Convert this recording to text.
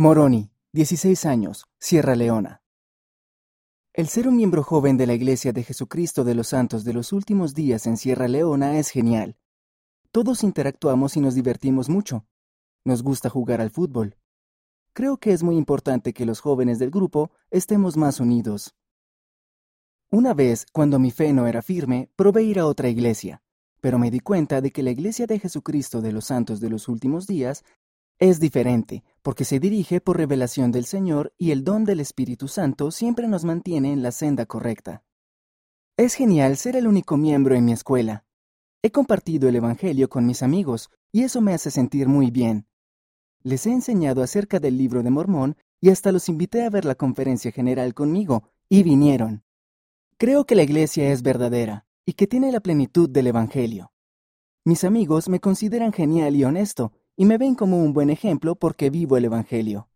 Moroni, 16 años, Sierra Leona. El ser un miembro joven de la Iglesia de Jesucristo de los Santos de los Últimos Días en Sierra Leona es genial. Todos interactuamos y nos divertimos mucho. Nos gusta jugar al fútbol. Creo que es muy importante que los jóvenes del grupo estemos más unidos. Una vez, cuando mi fe no era firme, probé ir a otra iglesia, pero me di cuenta de que la Iglesia de Jesucristo de los Santos de los Últimos Días es diferente, porque se dirige por revelación del Señor y el don del Espíritu Santo siempre nos mantiene en la senda correcta. Es genial ser el único miembro en mi escuela. He compartido el Evangelio con mis amigos y eso me hace sentir muy bien. Les he enseñado acerca del libro de Mormón y hasta los invité a ver la conferencia general conmigo, y vinieron. Creo que la iglesia es verdadera y que tiene la plenitud del Evangelio. Mis amigos me consideran genial y honesto, y me ven como un buen ejemplo porque vivo el Evangelio.